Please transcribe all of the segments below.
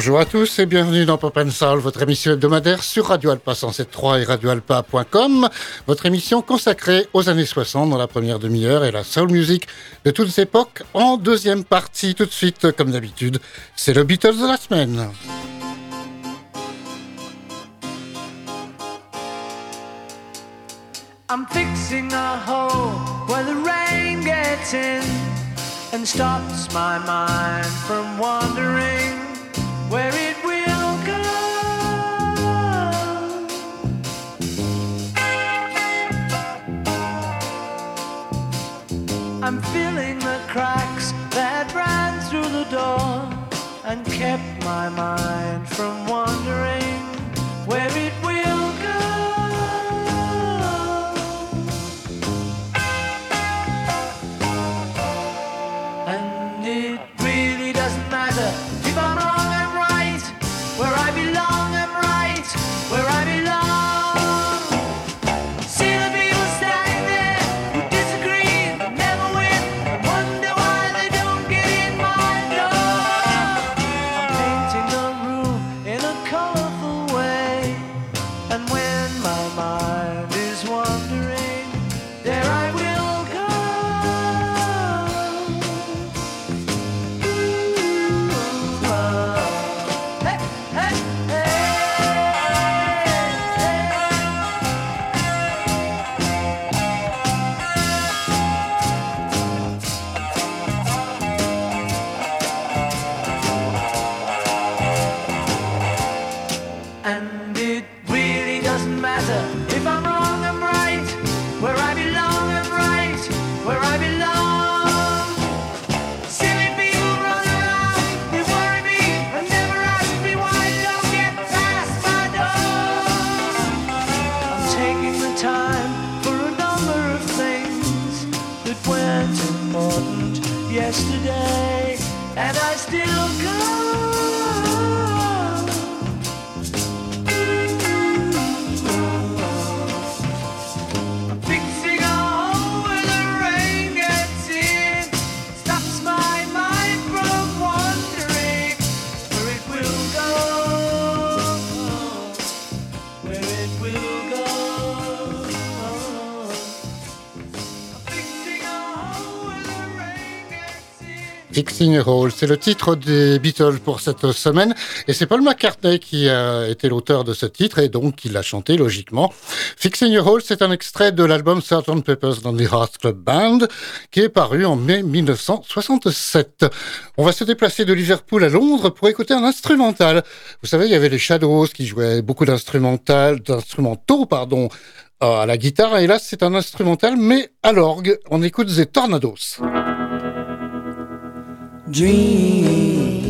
Bonjour à tous et bienvenue dans Pop and Soul, votre émission hebdomadaire sur Radio Alpa 107.3 et radioalpa.com, votre émission consacrée aux années 60 dans la première demi-heure et la soul music de toutes époques en deuxième partie. Tout de suite, comme d'habitude, c'est le Beatles de la semaine. I'm fixing a hole where the rain gets in and stops my mind from wandering. I'm filling the cracks that ran through the door and kept my mind from wandering where it A Hole, c'est le titre des Beatles pour cette semaine. Et c'est Paul McCartney qui a été l'auteur de ce titre et donc qui l'a chanté logiquement. Fixing a Hole, c'est un extrait de l'album Sgt. Pepper's Lonely Hearts Club Band qui est paru en mai 1967. On va se déplacer de Liverpool à Londres pour écouter un instrumental. Vous savez, il y avait les Shadows qui jouaient beaucoup d'instrumental, d'instrumentaux, pardon, à la guitare. Et là, c'est un instrumental, mais à l'orgue. On écoute The Tornados. Dream,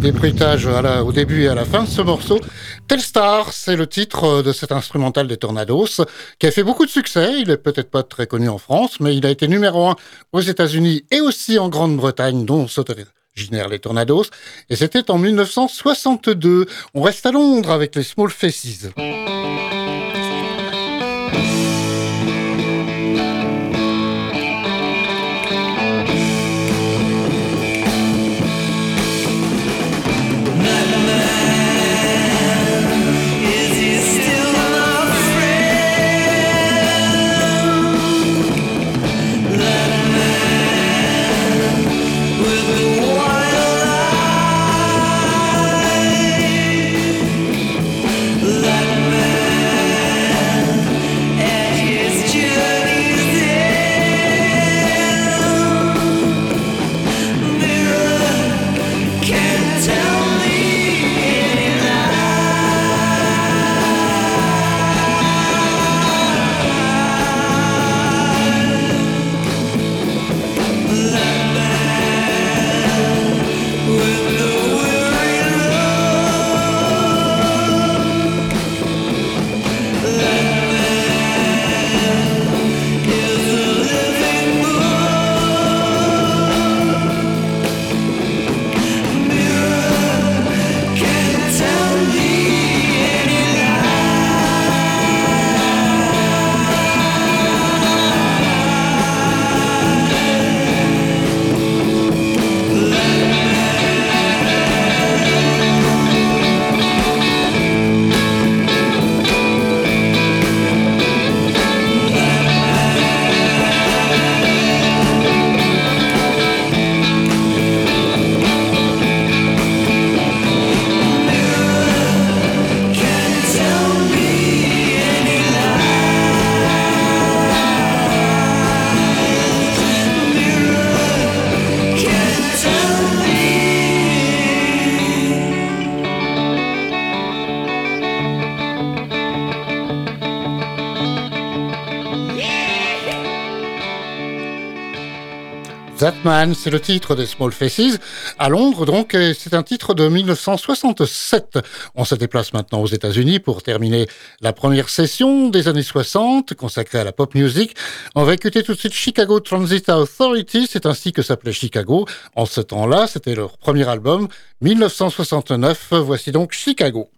des bruitages au début et à la fin de ce morceau. Telstar, c'est le titre de cet instrumental des Tornados, qui a fait beaucoup de succès. Il est peut-être pas très connu en France, mais il a été numéro un aux États-Unis et aussi en Grande-Bretagne, dont génère les Tornados. Et c'était en 1962. On reste à Londres avec les Small Faces. C'est le titre des Small Faces. À Londres, donc, c'est un titre de 1967. On se déplace maintenant aux États-Unis pour terminer la première session des années 60 consacrée à la pop music. On va écouter tout de suite Chicago Transit Authority. C'est ainsi que s'appelait Chicago. En ce temps-là, c'était leur premier album, 1969. Voici donc Chicago.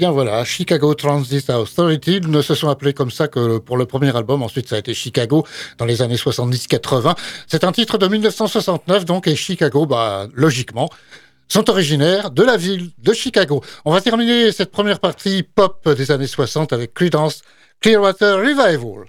Bien voilà, Chicago Transit Authority, ils ne se sont appelés comme ça que pour le premier album, ensuite ça a été Chicago dans les années 70-80. C'est un titre de 1969 donc, et Chicago, bah, logiquement, sont originaires de la ville de Chicago. On va terminer cette première partie pop des années 60 avec Creedence Clearwater Revival.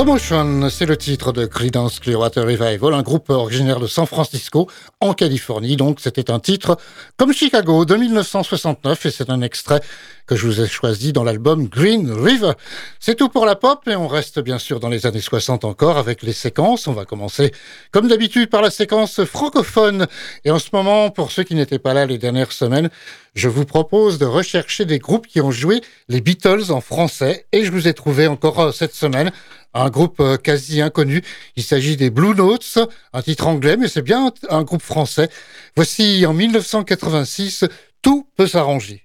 Commotion, c'est le titre de Creedence Clearwater Revival, un groupe originaire de San Francisco, en Californie. Donc, c'était un titre comme Chicago de 1969 et c'est un extrait que je vous ai choisi dans l'album Green River. C'est tout pour la pop et on reste bien sûr dans les années 60 encore avec les séquences. On va commencer comme d'habitude par la séquence francophone. Et en ce moment, pour ceux qui n'étaient pas là les dernières semaines, je vous propose de rechercher des groupes qui ont joué les Beatles en français et je vous ai trouvé encore euh, cette semaine un groupe euh, quasi inconnu. Il s'agit des Blue Notes, un titre anglais, mais c'est bien un groupe français. Voici en 1986, tout peut s'arranger.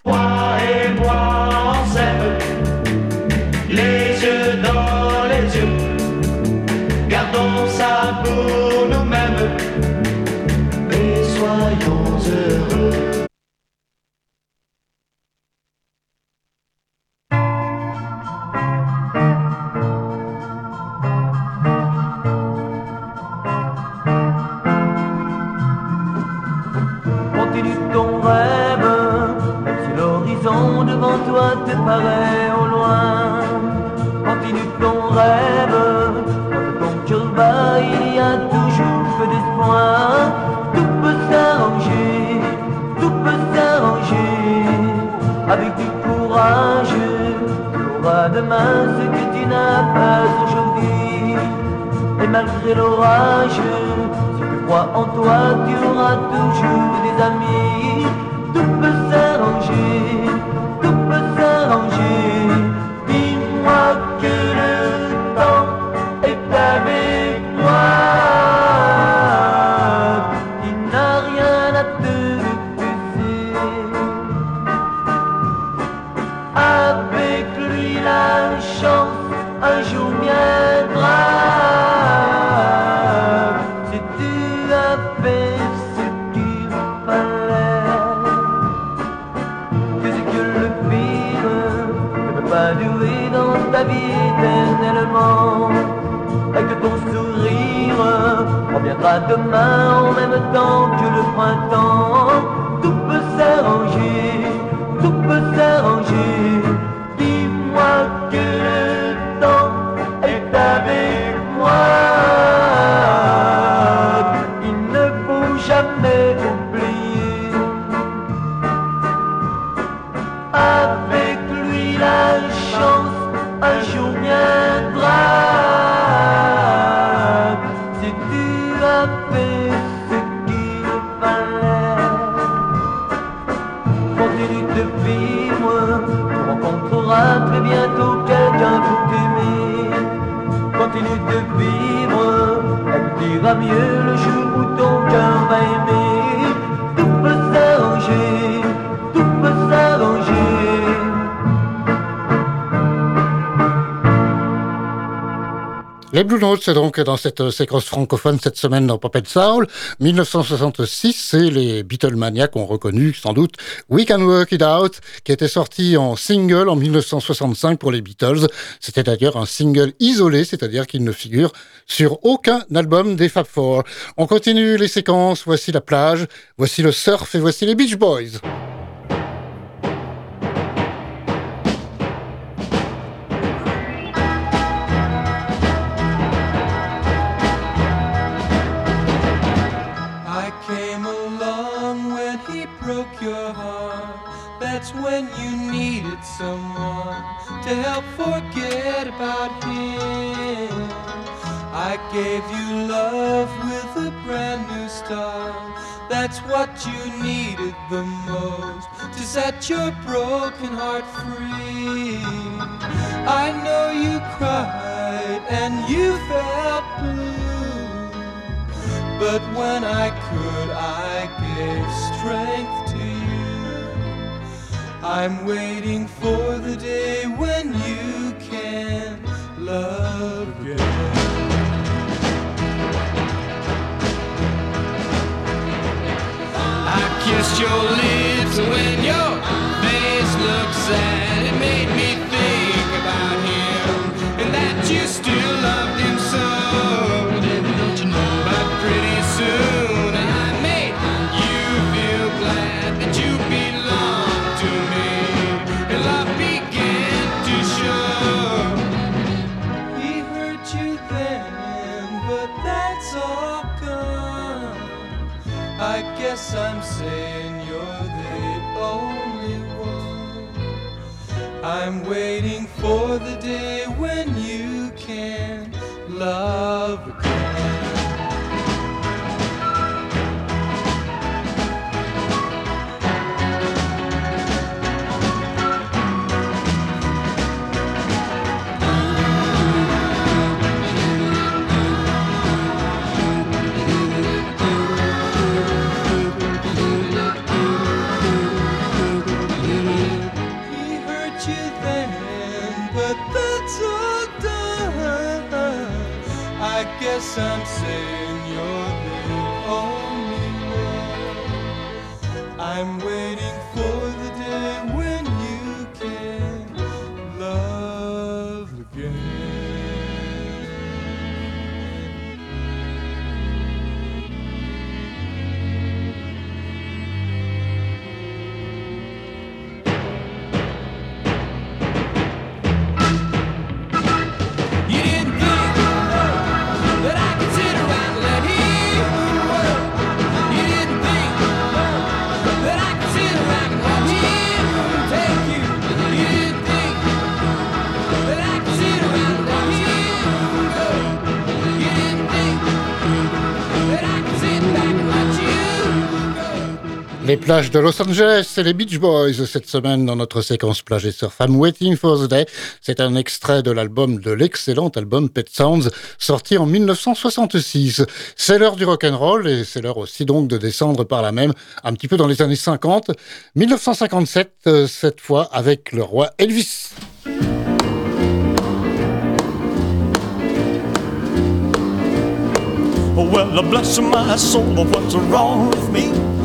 C'est donc dans cette euh, séquence francophone cette semaine dans and Soul. 1966, c'est les Beatlemania ont reconnu sans doute We Can Work It Out, qui était sorti en single en 1965 pour les Beatles. C'était d'ailleurs un single isolé, c'est-à-dire qu'il ne figure sur aucun album des Fab Four. On continue les séquences, voici la plage, voici le surf et voici les Beach Boys. Someone to help forget about him. I gave you love with a brand new start. That's what you needed the most to set your broken heart free. I know you cried and you felt blue. But when I could, I gave strength. I'm waiting for the day when you can love again. I kissed your lips when your face looked sad. I'm waiting plages de Los Angeles, c'est les Beach Boys cette semaine dans notre séquence plage et surf. I'm waiting for the day. C'est un extrait de l'album de l'excellent album Pet Sounds sorti en 1966. C'est l'heure du rock'n'roll et c'est l'heure aussi donc de descendre par la même un petit peu dans les années 50. 1957 euh, cette fois avec le roi Elvis. Well, bless my soul, what's wrong with me?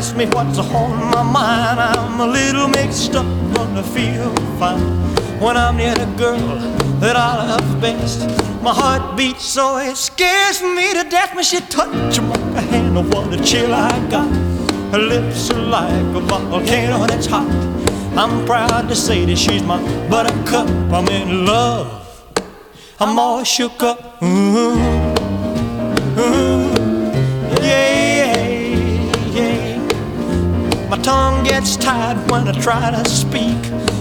ask me what's on my mind. I'm a little mixed up, but I feel fine when I'm near the girl that I love best. My heart beats so it scares me to death when she touches my hand. Oh, what a chill I got. Her lips are like a volcano that's hot. I'm proud to say that she's my buttercup. I'm in love. I'm all shook up. Ooh, ooh, tongue gets tied when I try to speak.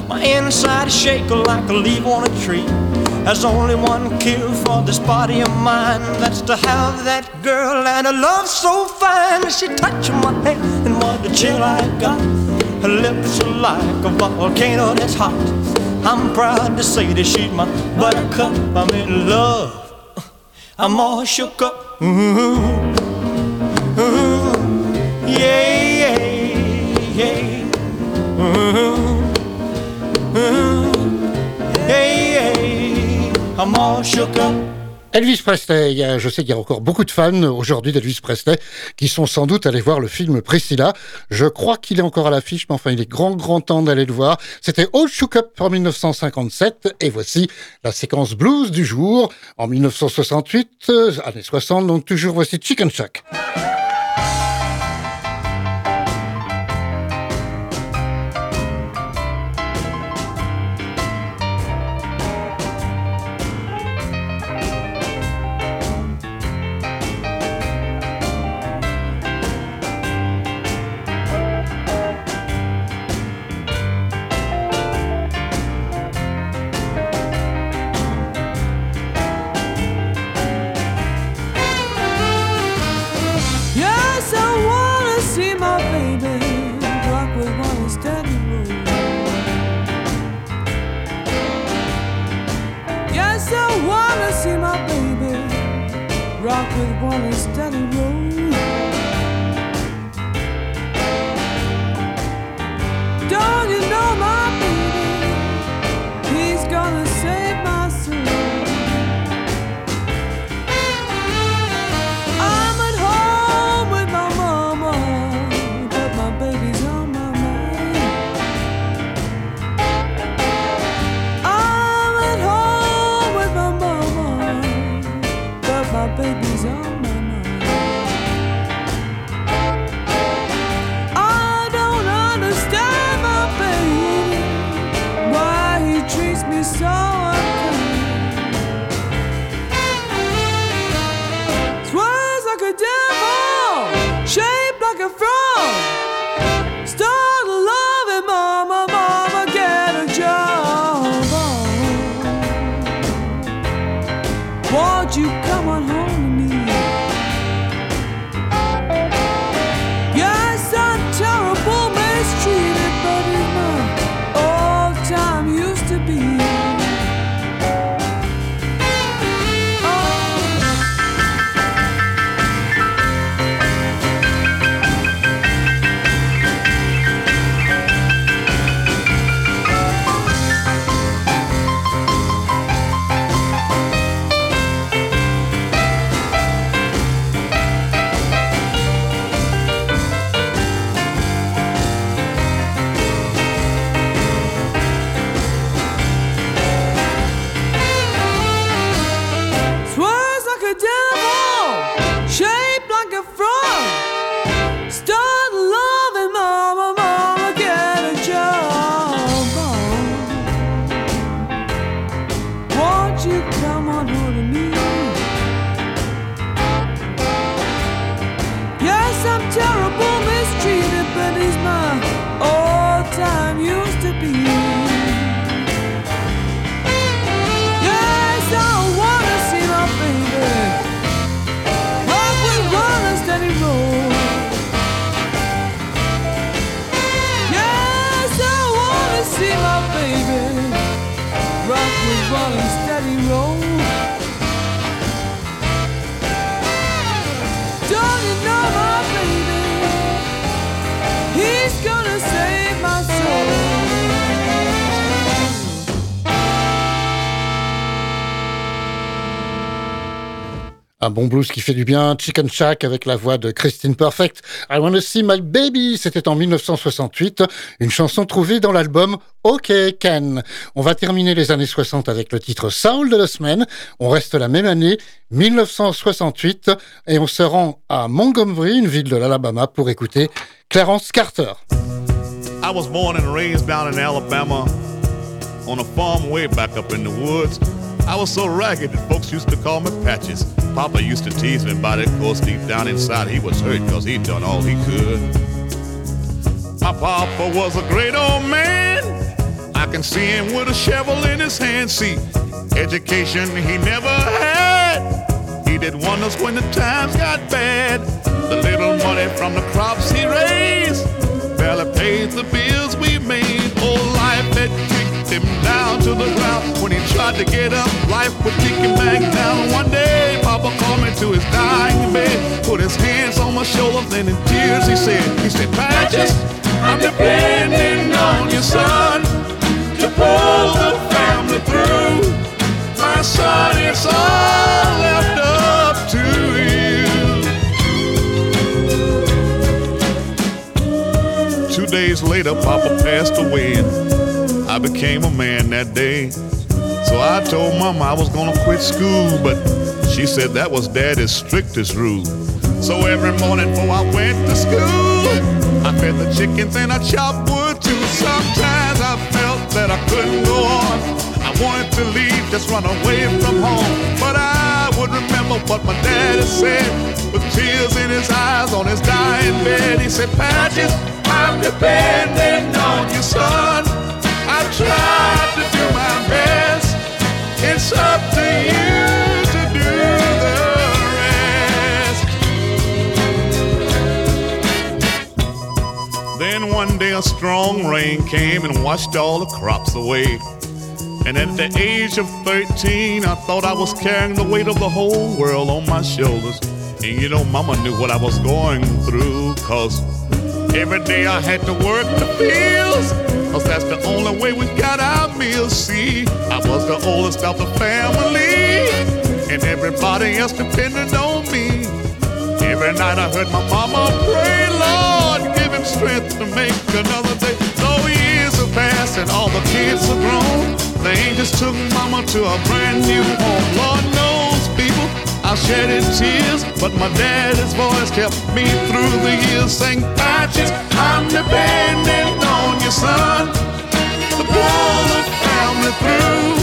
My inside is shaking like a leaf on a tree. There's only one cure for this body of mine. That's to have that girl and a love so fine. She touched my hand and what a chill I got. Her lips are like a volcano that's hot. I'm proud to say that she's my buttercup. I'm in love. I'm all shook up. Ooh, ooh, yeah, Elvis Presley, je sais qu'il y a encore beaucoup de fans aujourd'hui d'Elvis Presley qui sont sans doute allés voir le film Priscilla. Je crois qu'il est encore à l'affiche, mais enfin il est grand grand temps d'aller le voir. C'était All Shook Up en 1957 et voici la séquence blues du jour en 1968, euh, années 60, donc toujours voici Chicken Shack. Be. Bon blues qui fait du bien, Chicken Shack avec la voix de Christine Perfect. I Wanna See My Baby, c'était en 1968, une chanson trouvée dans l'album OK Ken. On va terminer les années 60 avec le titre Soul de la semaine. On reste la même année, 1968, et on se rend à Montgomery, une ville de l'Alabama, pour écouter Clarence Carter. I was born and raised down in Alabama on a farm way back up in the woods. I was so ragged that folks used to call me Patches. Papa used to tease me about it, of course, deep down inside he was hurt because he'd done all he could. My papa was a great old man. I can see him with a shovel in his hand. See, education he never had. He did wonders when the times got bad. The little money from the crops he raised barely paid the bills we made. Oh, life him down to the ground. When he tried to get up, life would kick him back down. One day, Papa called me to his dying bed, put his hands on my shoulder, then in tears he said, he said, Patches, I'm depending on you, son, to pull the family through. My son, it's all left up to you. Two days later, Papa passed away, I became a man that day. So I told Mama I was gonna quit school, but she said that was Daddy's strictest rule. So every morning before I went to school, I fed the chickens and I chopped wood too. Sometimes I felt that I couldn't go on. I wanted to leave, just run away from home. But I would remember what my daddy said with tears in his eyes on his dying bed. He said, Patches, I'm depending on you, son. A strong rain came and washed all the crops away. And at the age of 13, I thought I was carrying the weight of the whole world on my shoulders. And you know, Mama knew what I was going through, cause every day I had to work the fields. Cause that's the only way we got our meals. See, I was the oldest of the family, and everybody else depended on me. Every night I heard my mama pray, strength to make another day. Though years have passed and all the kids are grown, the angels took mama to a brand new home. Lord knows, people, I shedded tears, but my daddy's voice kept me through the years. Saying, Patches, I'm depending on you, son, to pull the family through.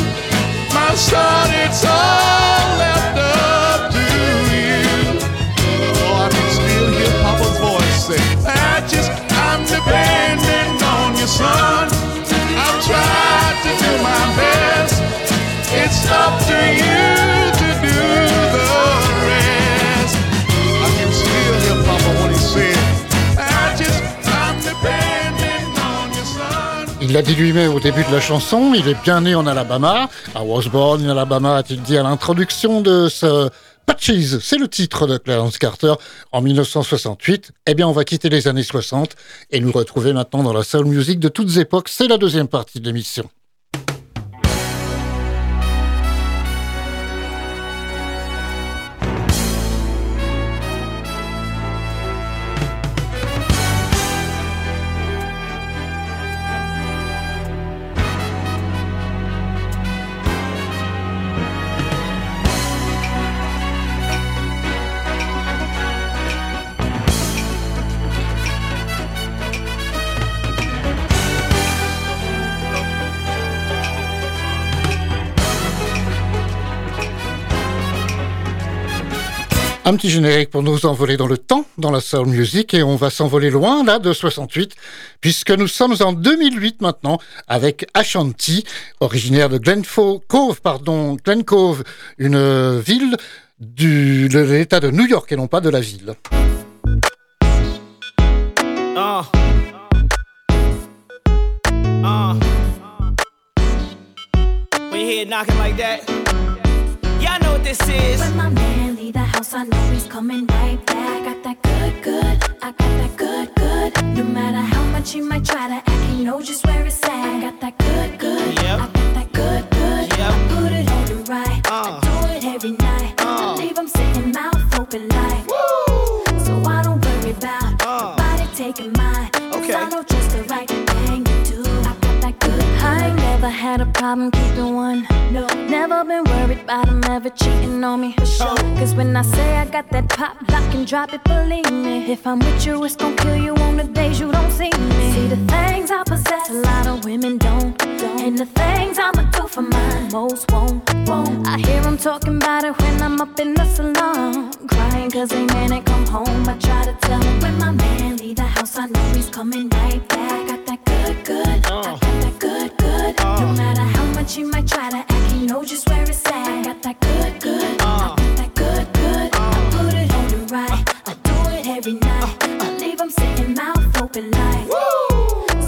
My son, it's all left up to you. Oh, I can still hear Papa's voice say, Il l'a dit lui-même au début de la chanson, il est bien né en Alabama. I was born Alabama, a-t-il dit à l'introduction de ce Patches. C'est le titre de Clarence Carter en 1968. Eh bien, on va quitter les années 60 et nous retrouver maintenant dans la soul music de toutes époques. C'est la deuxième partie de l'émission. Un petit générique pour nous envoler dans le temps, dans la soul music, et on va s'envoler loin, là, de 68, puisque nous sommes en 2008 maintenant, avec Ashanti, originaire de Cove, pardon, Glen Cove, une euh, ville de l'État de New York, et non pas de la ville. Like that, y'all know what this is. When my man leave the house, I know he's coming right back. Got that good, good. I got that good, good. No matter how much he might try to act, he knows just where it's at. I got that good, good. Yep. I got that good, good. Yep. I put it on the right. Uh. I do it every night. Uh. I leave him sitting my open like. So never had a problem keeping one. No, never been worried about him ever cheating on me. For sure. Cause when I say I got that pop, lock and drop it, believe me. If I'm with you, it's gonna kill you on the days you don't see me. See the things I possess, a lot of women don't. And the things I'ma do for mine, most won't. won't. I hear them talking about it when I'm up in the salon. Crying cause they man ain't come home. I try to tell him when my man leave the house, I know he's coming right back. Got that good, good. I oh. got that good, good. No matter how much he might try to act, he knows just where it's at. Got that good, good. I uh. got that good, good. I put it on the right. I do it every night. I leave him sitting mouth open like.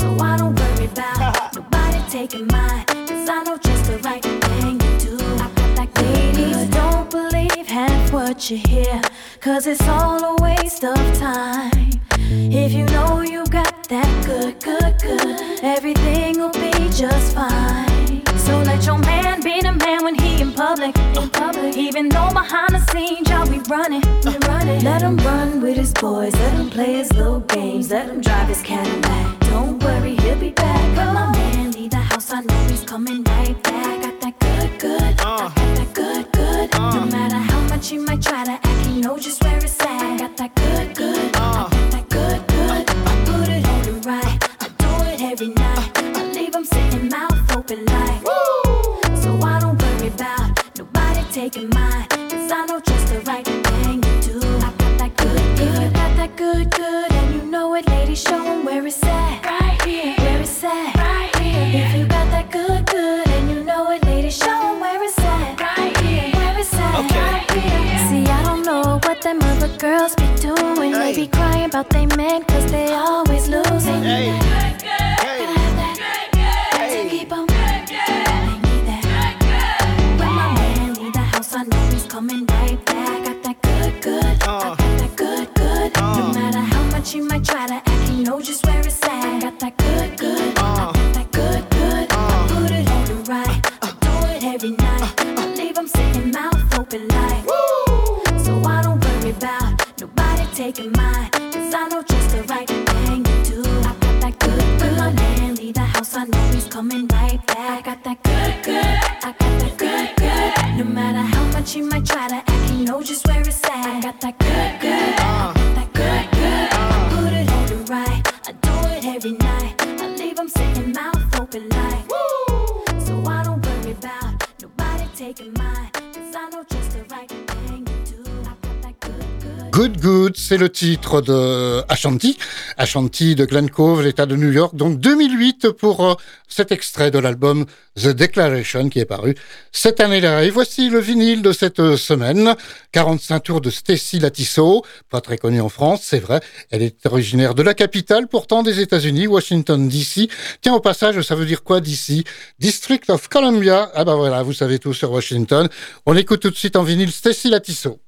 So I don't worry about nobody taking mine. Cause I know just the right thing to do. I got that Ladies, don't believe half what you hear. Cause it's all a waste of time. If you know you got that good, good, good, everything will be just fine. So let your man be the man when he in public, in public. Even though behind the scenes y'all be running, we running. Let him run with his boys, let him play his little games, let him drive his Cadillac. Don't worry, he'll be back. When my man leave the house, I know he's coming right back. Got that good, good, I got uh. that good, good. No uh. matter how much he might try to act, he knows just where it's at. Got that good, good, know it, show 'em where it's at. Right here. Where it's at. Right here. If you got that good, good. And you know it, ladies, show 'em where it's at. Right here. Where it's at. Okay. Right here. See, I don't know what them other girls be doing. They be crying about they men cause they always losing. Hey. Gotta have that. Got to keep 'em. They need that. When my man leave the house, I know he's coming right back. Got that good, good. I uh. got that good, good. No uh. matter how much might try to open like. C'est le titre de Ashanti, Ashanti de Glen Cove, l'État de New York. Donc 2008 pour euh, cet extrait de l'album The Declaration qui est paru cette année-là. Et voici le vinyle de cette euh, semaine. 45 tours de Stacy Latisso, pas très connue en France, c'est vrai. Elle est originaire de la capitale, pourtant des États-Unis, Washington DC. Tiens, au passage, ça veut dire quoi DC District of Columbia. Ah bah voilà, vous savez tout sur Washington. On écoute tout de suite en vinyle Stacy Latisso.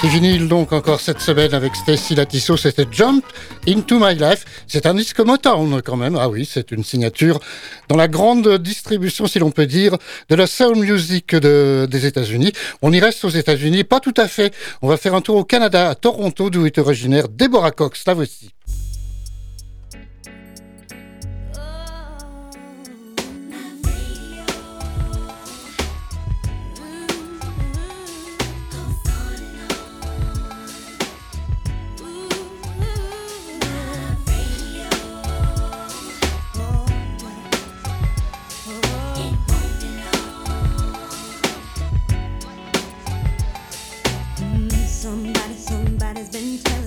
petit vinyle donc encore cette semaine avec Stacy Latisso, c'était Jump Into My Life. C'est un disque Motown quand même. Ah oui, c'est une signature dans la grande distribution, si l'on peut dire, de la soul music des États-Unis. On y reste aux États-Unis, pas tout à fait. On va faire un tour au Canada, à Toronto, d'où est originaire Deborah Cox. La voici. been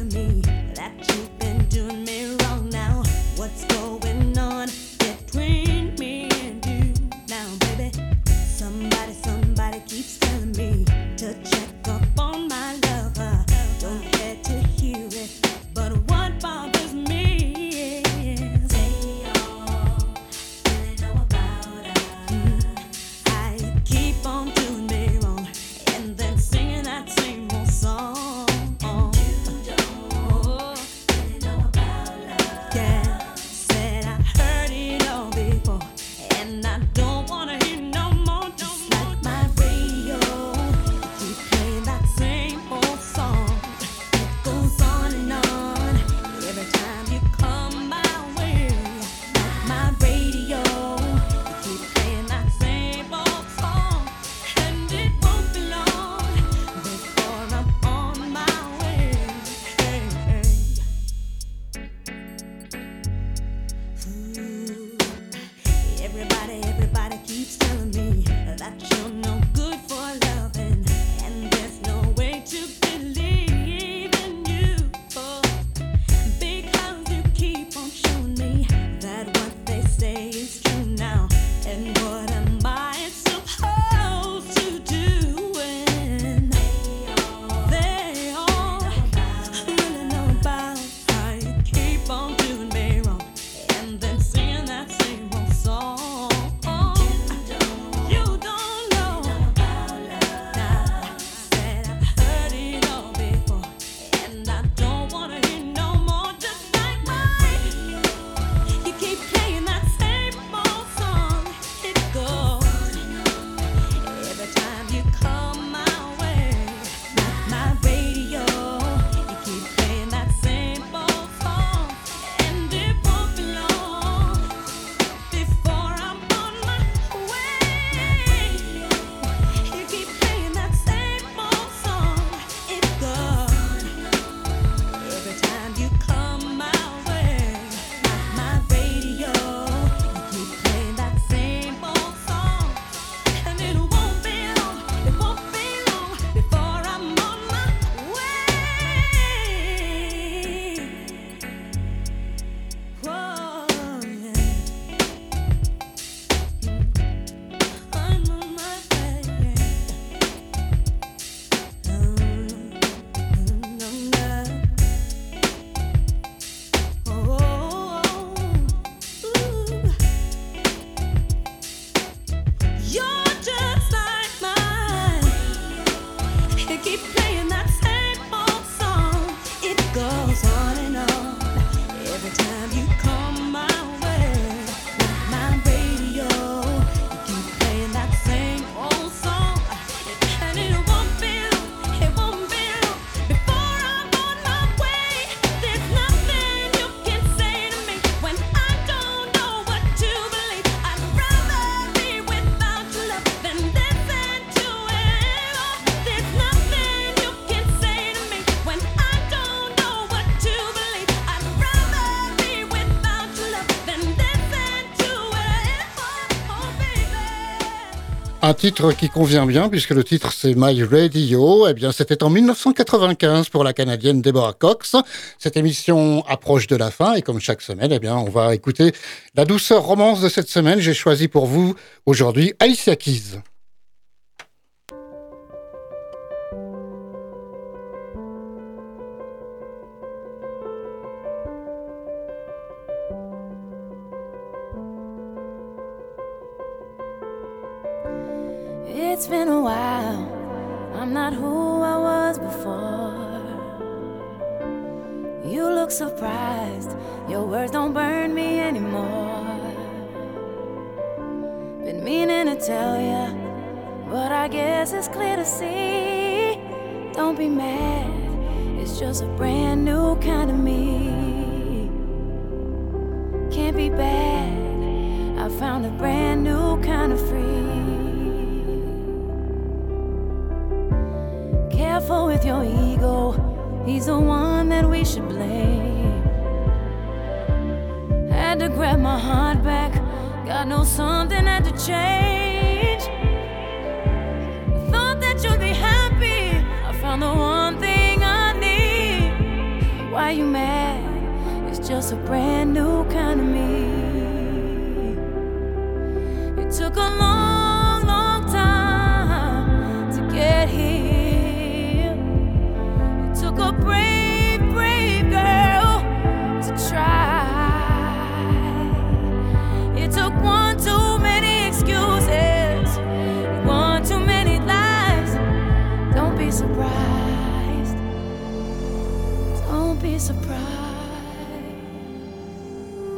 titre qui convient bien puisque le titre c'est My Radio. Eh bien, c'était en 1995 pour la Canadienne Deborah Cox. Cette émission approche de la fin et comme chaque semaine, eh bien, on va écouter la douceur romance de cette semaine. J'ai choisi pour vous aujourd'hui Alicia Keys.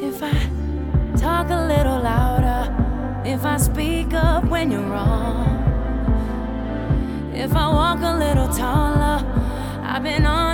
If I talk a little louder, if I speak up when you're wrong, if I walk a little taller. I've been under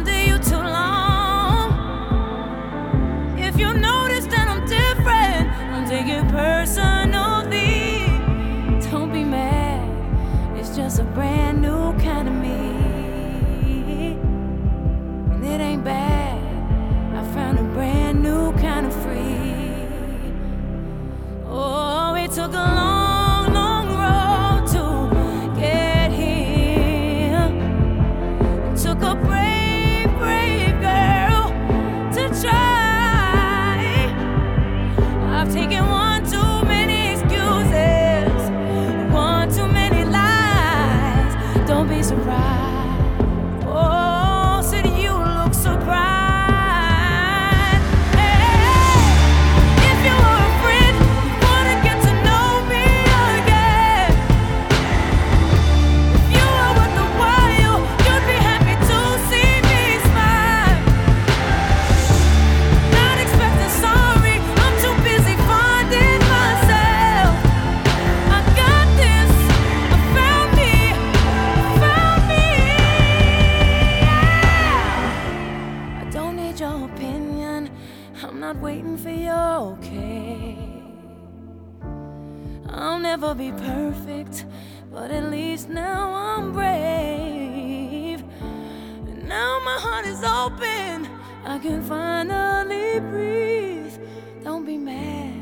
I can finally breathe. Don't be mad,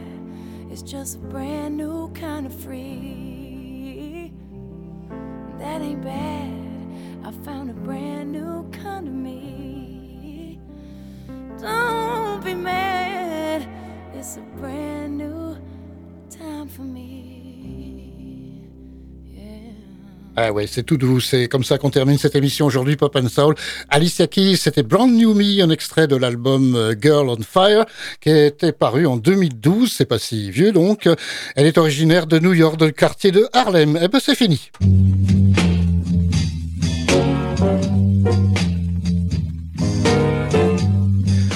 it's just a brand new kind of free. That ain't bad, I found a brand new kind of me. Don't be mad, it's a brand new time for me. Ah ouais, c'est tout doux. C'est comme ça qu'on termine cette émission aujourd'hui, Pop and Soul. Alicia Keys, c'était Brand New Me, un extrait de l'album euh, Girl on Fire, qui était paru en 2012. C'est pas si vieux donc. Elle est originaire de New York, du quartier de Harlem. Eh ben, c'est fini.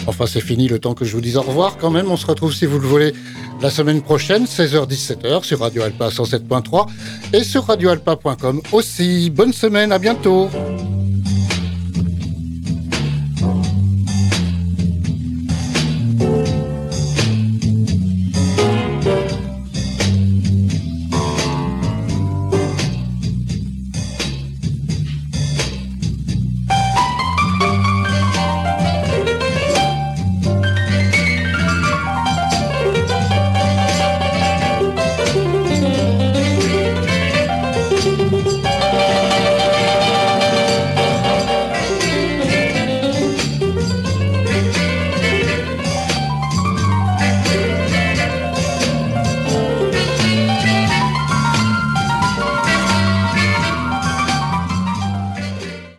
Enfin, c'est fini le temps que je vous dise au revoir quand même. On se retrouve si vous le voulez la semaine prochaine, 16h-17h sur Radio Alpa 107.3 et sur radioalpa.com aussi. Bonne semaine, à bientôt.